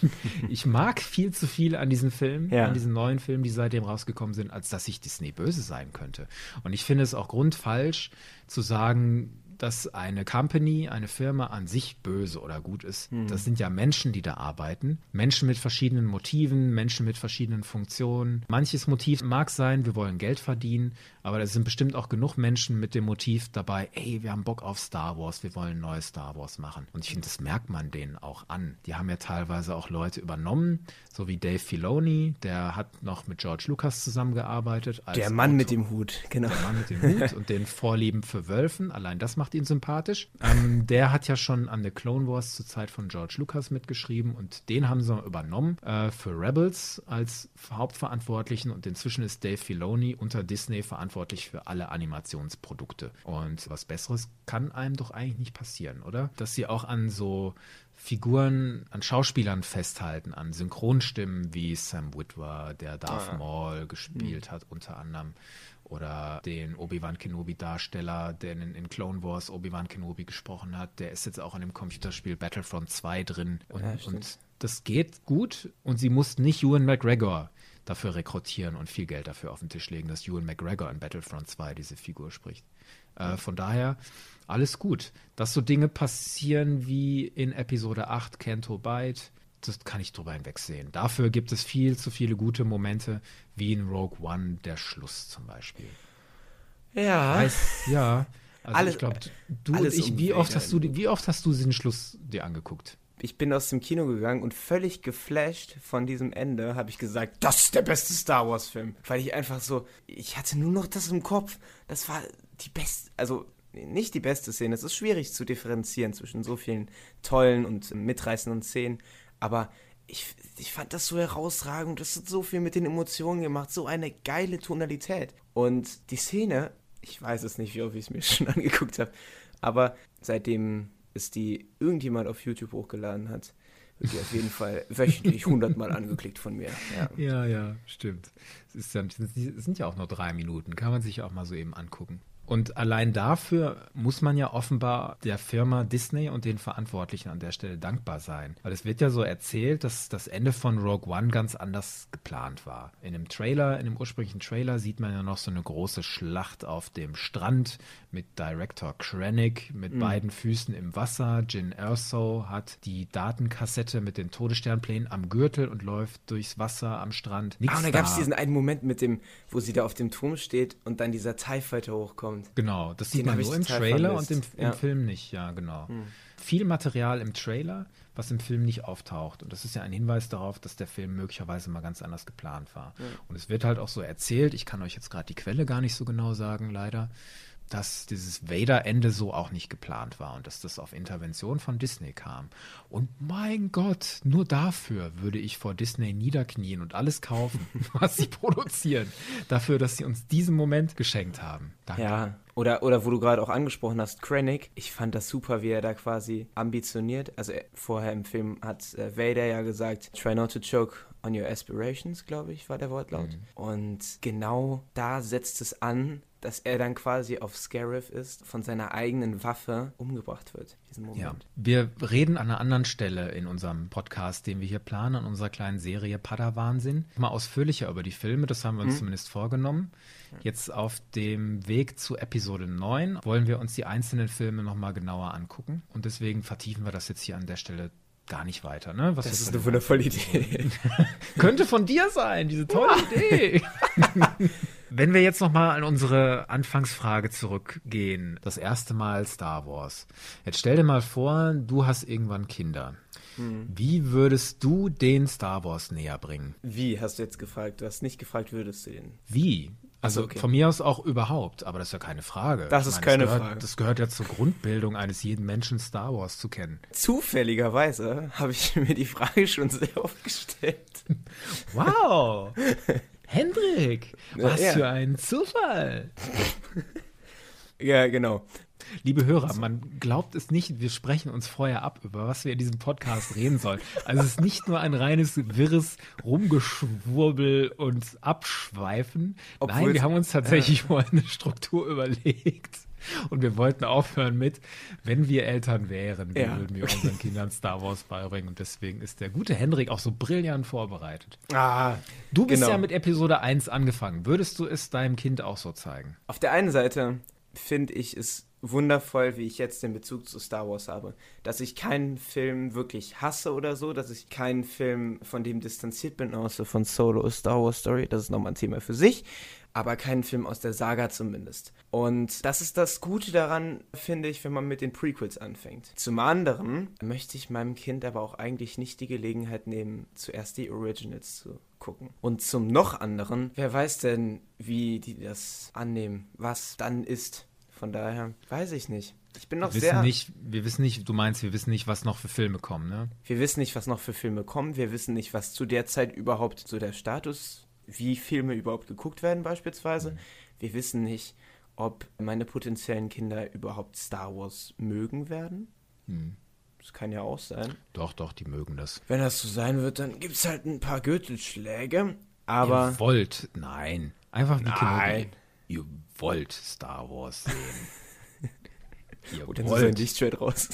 (laughs) ich mag viel zu viel an diesen Filmen, ja. an diesen neuen Filmen, die seitdem rausgekommen sind, als dass ich Disney böse sein könnte. Und ich finde es auch grundfalsch zu sagen, dass eine Company, eine Firma an sich böse oder gut ist. Hm. Das sind ja Menschen, die da arbeiten. Menschen mit verschiedenen Motiven, Menschen mit verschiedenen Funktionen. Manches Motiv mag sein, wir wollen Geld verdienen, aber es sind bestimmt auch genug Menschen mit dem Motiv dabei, ey, wir haben Bock auf Star Wars, wir wollen neues Star Wars machen. Und ich finde, das merkt man denen auch an. Die haben ja teilweise auch Leute übernommen, so wie Dave Filoni, der hat noch mit George Lucas zusammengearbeitet. der Mann Autor. mit dem Hut, genau. Der Mann mit dem Hut (laughs) und den Vorlieben für Wölfen. Allein das macht ihn sympathisch. Ähm, der hat ja schon an The Clone Wars zur Zeit von George Lucas mitgeschrieben und den haben sie übernommen äh, für Rebels als Hauptverantwortlichen und inzwischen ist Dave Filoni unter Disney verantwortlich für alle Animationsprodukte. Und was Besseres kann einem doch eigentlich nicht passieren, oder? Dass sie auch an so Figuren, an Schauspielern festhalten, an Synchronstimmen wie Sam Witwer, der Darth Ah. Maul gespielt hat, unter anderem. Oder den Obi-Wan Kenobi-Darsteller, der in, in Clone Wars Obi-Wan Kenobi gesprochen hat. Der ist jetzt auch in dem Computerspiel Battlefront 2 drin. Und, Ja, und das geht gut. Und sie mussten nicht Ewan McGregor dafür rekrutieren und viel Geld dafür auf den Tisch legen, dass Ewan McGregor in Battlefront 2 diese Figur spricht. Äh, von daher alles gut. Dass so Dinge passieren wie in Episode 8 Kento Byte, das kann ich drüber hinwegsehen. Dafür gibt es viel zu viele gute Momente, wie in Rogue One der Schluss zum Beispiel. Ja. Weiß, ja. Also Alles- ich glaube, du alles ich, wie oft hast du, wie oft hast du den Schluss dir angeguckt? ich bin aus dem Kino gegangen und völlig geflasht von diesem Ende habe ich gesagt, das ist der beste Star Wars Film, weil ich einfach so, ich hatte nur noch das im Kopf. Das war die beste, also nicht die beste Szene. Es ist schwierig zu differenzieren zwischen so vielen tollen und mitreißenden Szenen, aber ich, ich fand das so herausragend. Das hat so viel mit den Emotionen gemacht, so eine geile Tonalität. Und die Szene, ich weiß es nicht, wie oft ich es mir (laughs) schon angeguckt habe, aber seitdem es die irgendjemand auf YouTube hochgeladen hat, wird die auf jeden Fall (laughs) wöchentlich hundertmal angeklickt von mir. Ja. Ja, ja, stimmt. Es, ist ja, es sind ja auch nur drei Minuten, kann man sich auch mal so eben angucken. Und allein dafür muss man ja offenbar der Firma Disney und den Verantwortlichen an der Stelle dankbar sein. Weil es wird ja so erzählt, dass das Ende von Rogue One ganz anders geplant war. In dem Trailer, in dem ursprünglichen Trailer sieht man ja noch so eine große Schlacht auf dem Strand mit Director Krennic mit beiden Füßen im Wasser. Jin Erso hat die Datenkassette mit den Todessternplänen am Gürtel und läuft durchs Wasser am Strand. Nix Ah, und dann gab es da. diesen einen Moment mit dem, wo sie da auf dem Turm steht und dann dieser TIE Fighter hochkommt. Genau, das sieht man nur im Trailer vermisst. und im, im Ja. Film nicht, ja, genau. Viel Material im Trailer, was im Film nicht auftaucht. Und das ist ja ein Hinweis darauf, dass der Film möglicherweise mal ganz anders geplant war. Und es wird halt auch so erzählt, ich kann euch jetzt gerade die Quelle gar nicht so genau sagen, leider, dass dieses Vader-Ende so auch nicht geplant war und dass das auf Intervention von Disney kam. Und mein Gott, nur dafür würde ich vor Disney niederknien und alles kaufen, (laughs) was sie produzieren. Dafür, dass sie uns diesen Moment geschenkt haben. Danke. Ja, oder, oder wo du gerade auch angesprochen hast, Krennic. Ich fand das super, wie er da quasi ambitioniert. Also er, vorher im Film hat äh, Vader ja gesagt, try not to choke on your aspirations, glaube ich, war der Wortlaut. Und genau da setzt es an, dass er dann quasi auf Scarif ist, von seiner eigenen Waffe umgebracht wird. Diesen Moment. Ja, wir reden an einer anderen Stelle in unserem Podcast, den wir hier planen, an unserer kleinen Serie Padawansinn, mal ausführlicher über die Filme, das haben wir uns zumindest vorgenommen. Jetzt auf dem Weg zu Episode 9 wollen wir uns die einzelnen Filme nochmal genauer angucken und deswegen vertiefen wir das jetzt hier an der Stelle gar nicht weiter. Ne? Was Das ist eine wundervolle Idee. (laughs) könnte von dir sein, diese tolle Idee. (laughs) Wenn wir jetzt nochmal an unsere Anfangsfrage zurückgehen, das erste Mal Star Wars. Jetzt stell dir mal vor, du hast irgendwann Kinder. Wie würdest du den Star Wars näher bringen? Wie, hast du jetzt gefragt? Du hast nicht gefragt, würdest du den? Wie? Also so, okay. von mir aus auch überhaupt, aber das ist ja keine Frage. Das ist keine das gehört, Frage. Das gehört ja zur Grundbildung eines jeden Menschen, Star Wars zu kennen. Zufälligerweise habe ich (laughs) mir die Frage schon sehr oft gestellt. Wow! (laughs) Hendrik, was Ja. für ein Zufall! (laughs) Ja, genau. Liebe Hörer, man glaubt es nicht, wir sprechen uns vorher ab, über was wir in diesem Podcast reden sollen. Also es ist nicht nur ein reines, wirres Rumgeschwurbel und Abschweifen. Obwohl Nein, wir haben uns tatsächlich vorher eine Struktur überlegt. Und wir wollten aufhören mit, wenn wir Eltern wären, wie Ja. würden wir unseren Kindern Star Wars beibringen. Und deswegen ist der gute Hendrik auch so brillant vorbereitet. Ah, Du bist genau. ja mit Episode 1 angefangen. Würdest du es deinem Kind auch so zeigen? Auf der einen Seite finde ich es wundervoll, wie ich jetzt den Bezug zu Star Wars habe. Dass ich keinen Film wirklich hasse oder so, dass ich keinen Film von dem distanziert bin, außer von Solo Star Wars Story, das ist nochmal ein Thema für sich, aber keinen Film aus der Saga zumindest. Und das ist das Gute daran, finde ich, wenn man mit den Prequels anfängt. Zum anderen möchte ich meinem Kind aber auch eigentlich nicht die Gelegenheit nehmen, zuerst die Originals zu gucken. Und zum noch anderen, wer weiß denn, wie die das annehmen, was dann ist. Von daher weiß ich nicht. Ich bin noch Wir sehr. nicht, wir wissen nicht, du meinst, wir wissen nicht, was noch für Filme kommen, ne? Wir wissen nicht, was noch für Filme kommen. Wir wissen nicht, was zu der Zeit überhaupt so der Status, wie Filme überhaupt geguckt werden beispielsweise. Wir wissen nicht, ob meine potenziellen Kinder überhaupt Star Wars mögen werden. Hm. Das kann ja auch sein. Doch, doch, die mögen das. Wenn das so sein wird, dann gibt es halt ein paar Gürtelschläge. Aber. Ihr wollt, nein. Einfach wie Nein. Kenobi. Ihr wollt Star Wars sehen. (laughs) Ihr Oh, dann so sein wollt. Lichtschwert raus.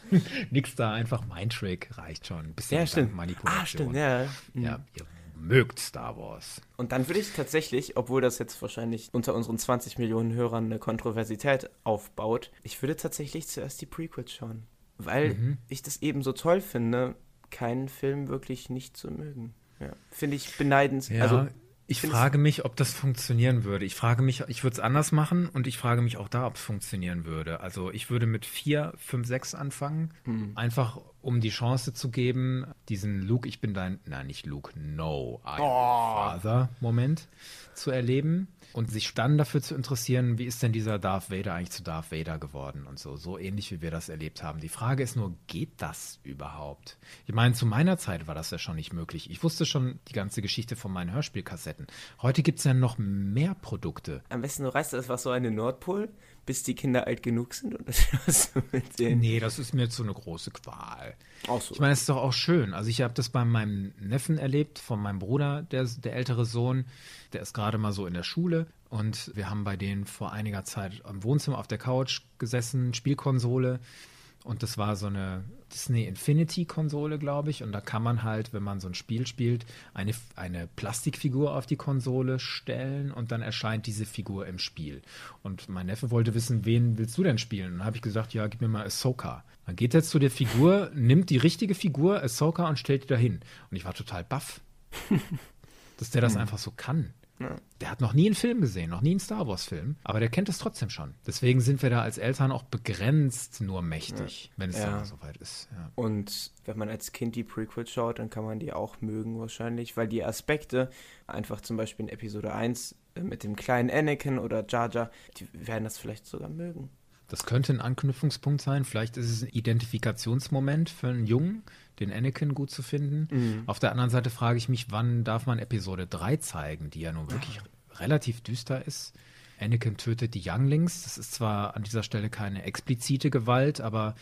(laughs) Nix da, einfach mein Trick reicht schon. Ein bisschen Ja, stimmt. Manipulation. Ah, stimmt, ja. Ja, ihr mögt Star Wars. Und dann würde ich tatsächlich, obwohl das jetzt wahrscheinlich unter unseren 20 Millionen Hörern eine Kontroversität aufbaut, ich würde tatsächlich zuerst die Prequels schauen. Weil Mhm. ich das eben so toll finde, keinen Film wirklich nicht zu mögen. Ja. Finde ich beneidens. Ja, Also, ich find's- frage mich, ob das funktionieren würde. Ich frage mich, ich würde es anders machen und ich frage mich auch da, ob es funktionieren würde. Also ich würde mit 4, 5, 6 anfangen, Hm. einfach um die Chance zu geben, diesen Luke, ich bin dein, nein, nicht Luke, no, I am Oh. father Moment zu erleben und sich dann dafür zu interessieren, wie ist denn dieser Darth Vader eigentlich zu Darth Vader geworden und so, so ähnlich wie wir das erlebt haben. Die Frage ist nur, geht das überhaupt? Ich meine, zu meiner Zeit war das ja schon nicht möglich. Ich wusste schon die ganze Geschichte von meinen Hörspielkassetten. Heute gibt es ja noch mehr Produkte. am besten du reißt das was so den Nordpol, bis die Kinder alt genug sind und (laughs) das mit denen. Nee, das ist mir jetzt so eine große Qual. Auch so. Ich meine, es ist doch auch schön. Also ich habe das bei meinem Neffen erlebt, von meinem Bruder, der, der ältere Sohn, der ist gerade mal so in der Schule und wir haben bei denen vor einiger Zeit im Wohnzimmer auf der Couch gesessen, Spielkonsole und das war so eine Disney Infinity Konsole, glaube ich. Und da kann man halt, wenn man so ein Spiel spielt, eine, eine Plastikfigur auf die Konsole stellen und dann erscheint diese Figur im Spiel. Und mein Neffe wollte wissen, wen willst du denn spielen? Und dann habe ich gesagt, ja, gib mir mal Ahsoka. Dann geht er zu der Figur, nimmt die richtige Figur, Ahsoka, und stellt die dahin. Und ich war total baff, (laughs) dass der das einfach so kann. Der hat noch nie einen Film gesehen, noch nie einen Star Wars-Film, aber der kennt es trotzdem schon. Deswegen sind wir da als Eltern auch begrenzt nur mächtig, wenn es Ja. dann soweit ist. Ja. Und wenn man als Kind die Prequels schaut, dann kann man die auch mögen wahrscheinlich, weil die Aspekte, einfach zum Beispiel in Episode 1 äh, mit dem kleinen Anakin oder Jar Jar, die werden das vielleicht sogar mögen. Das könnte ein Anknüpfungspunkt sein. Vielleicht ist es ein Identifikationsmoment für einen Jungen, den Anakin gut zu finden. Auf der anderen Seite frage ich mich, wann darf man Episode 3 zeigen, die ja nun wirklich relativ düster ist. Anakin tötet die Younglings. Das ist zwar an dieser Stelle keine explizite Gewalt, aber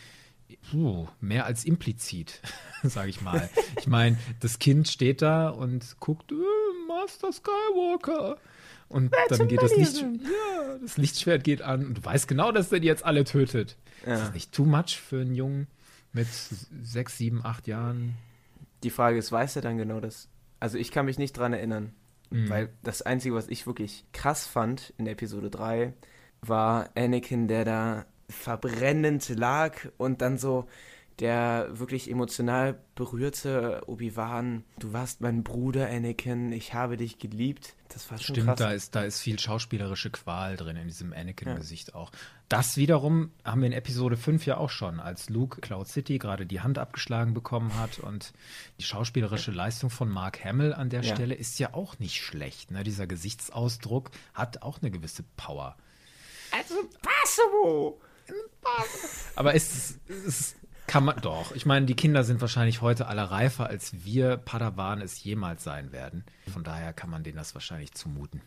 puh, mehr als implizit, (laughs) sage ich mal. Ich (laughs) meine, das Kind steht da und guckt, äh, Master Skywalker. Und dann geht das Licht, ja, das Lichtschwert geht an und du weißt genau, dass der die jetzt alle tötet. Ist Ja. das nicht too much für einen Jungen mit sechs, sieben, acht Jahren? Die Frage ist, weiß er dann genau das? Also ich kann mich nicht dran erinnern, weil das Einzige, was ich wirklich krass fand in Episode 3, war Anakin, der da verbrennend lag und dann so der wirklich emotional berührte Obi-Wan, du warst mein Bruder Anakin, ich habe dich geliebt. Das war schon Stimmt, krass. da ist, da ist viel schauspielerische Qual drin in diesem Anakin-Gesicht auch. Das wiederum haben wir in Episode 5 ja auch schon, als Luke Cloud City gerade die Hand abgeschlagen bekommen hat und die schauspielerische Leistung von Mark Hamill an der Ja. Stelle ist ja auch nicht schlecht. Ne? Dieser Gesichtsausdruck hat auch eine gewisse Power. Also, Passimo! Aber es, es kann man doch. Ich meine, die Kinder sind wahrscheinlich heute alle reifer, als wir Padawan es jemals sein werden. Von daher kann man denen das wahrscheinlich zumuten.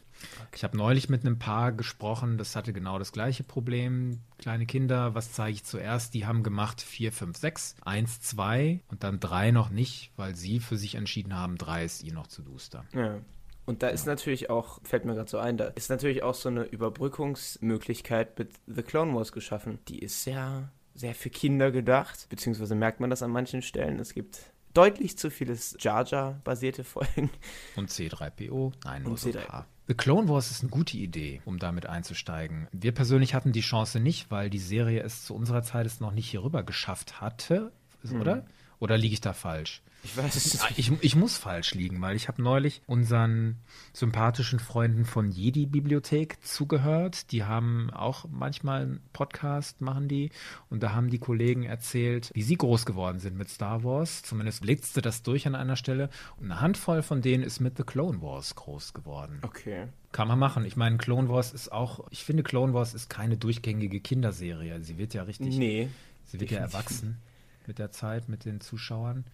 Ich habe neulich mit einem Paar gesprochen, das hatte genau das gleiche Problem. Kleine Kinder, was zeige ich zuerst? Die haben gemacht 4, 5, 6, 1, 2 und dann 3 noch nicht, weil sie für sich entschieden haben, 3 ist ihr noch zu duster. Ja. Und da ist natürlich auch, fällt mir gerade so ein, da ist natürlich auch so eine Überbrückungsmöglichkeit mit The Clone Wars geschaffen. Die ist sehr, sehr für Kinder gedacht, beziehungsweise merkt man das an manchen Stellen. Es gibt deutlich zu vieles Jar Jar basierte Folgen. Und C3PO? Nein, nur Und so ein C3. paar. The Clone Wars ist eine gute Idee, um damit einzusteigen. Wir persönlich hatten die Chance nicht, weil die Serie es zu unserer Zeit es noch nicht hier rüber geschafft hatte, oder? Oder liege ich da falsch? Ich weiß es Ah, Ich, ich muss falsch liegen, weil ich habe neulich unseren sympathischen Freunden von Jedi Bibliothek zugehört. Die haben auch manchmal einen Podcast, machen die. Und da haben die Kollegen erzählt, wie sie groß geworden sind mit Star Wars. Zumindest blitzte das durch an einer Stelle. Und eine Handvoll von denen ist mit The Clone Wars groß geworden. Okay. Kann man machen. Ich meine, Clone Wars ist auch, ich finde, Clone Wars ist keine durchgängige Kinderserie. Sie wird ja richtig, Nee. sie wird ja erwachsen mit der Zeit, mit den Zuschauern.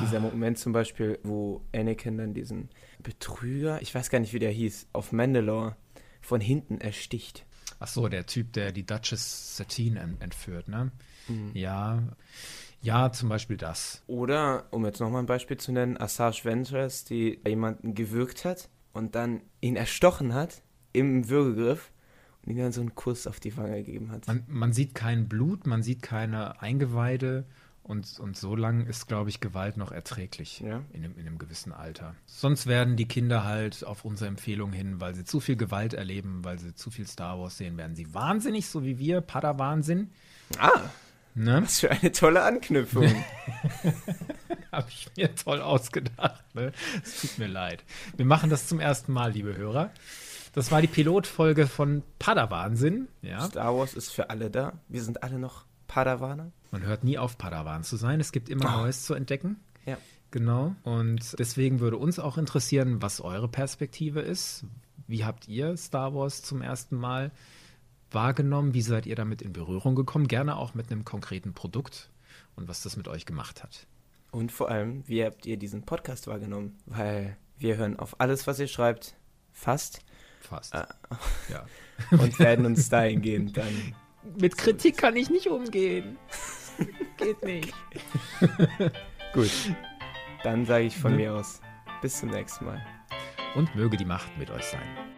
Dieser Moment zum Beispiel, wo Anakin dann diesen Betrüger, ich weiß gar nicht, wie der hieß, auf Mandalore von hinten ersticht. Ach so, der Typ, der die Duchess Satine en- entführt, ne? Ja. Ja, zum Beispiel das. Oder, um jetzt nochmal ein Beispiel zu nennen, Assange Ventures, die jemanden gewürgt hat und dann ihn erstochen hat im Würgegriff und ihm dann so einen Kuss auf die Wange gegeben hat. Man, man sieht kein Blut, man sieht keine Eingeweide und, und so lang ist, glaube ich, Gewalt noch erträglich Ja. in, einem, in einem gewissen Alter. Sonst werden die Kinder halt auf unsere Empfehlung hin, weil sie zu viel Gewalt erleben, weil sie zu viel Star Wars sehen, werden sie wahnsinnig, so wie wir, Padawansinn. Ah, Ne? was für eine tolle Anknüpfung. (laughs) Habe ich mir toll ausgedacht. Ne? Es tut mir leid. Wir machen das zum ersten Mal, liebe Hörer. Das war die Pilotfolge von Padawansinn. Ja. Star Wars ist für alle da. Wir sind alle noch Padawaner. Man hört nie auf, Padawan zu sein. Es gibt immer Ah. Neues zu entdecken. Ja. Genau. Und deswegen würde uns auch interessieren, was eure Perspektive ist. Wie habt ihr Star Wars zum ersten Mal wahrgenommen? Wie seid ihr damit in Berührung gekommen? Gerne auch mit einem konkreten Produkt und was das mit euch gemacht hat. Und vor allem, wie habt ihr diesen Podcast wahrgenommen? Weil wir hören auf alles, was ihr schreibt, fast. Fast. Ah. Ja. (laughs) Und werden uns dahingehend dann. Mit Kritik kann ich nicht umgehen. Geht nicht. (laughs) Gut. Dann sage ich von Ne? mir aus. Bis zum nächsten Mal. Und möge die Macht mit euch sein.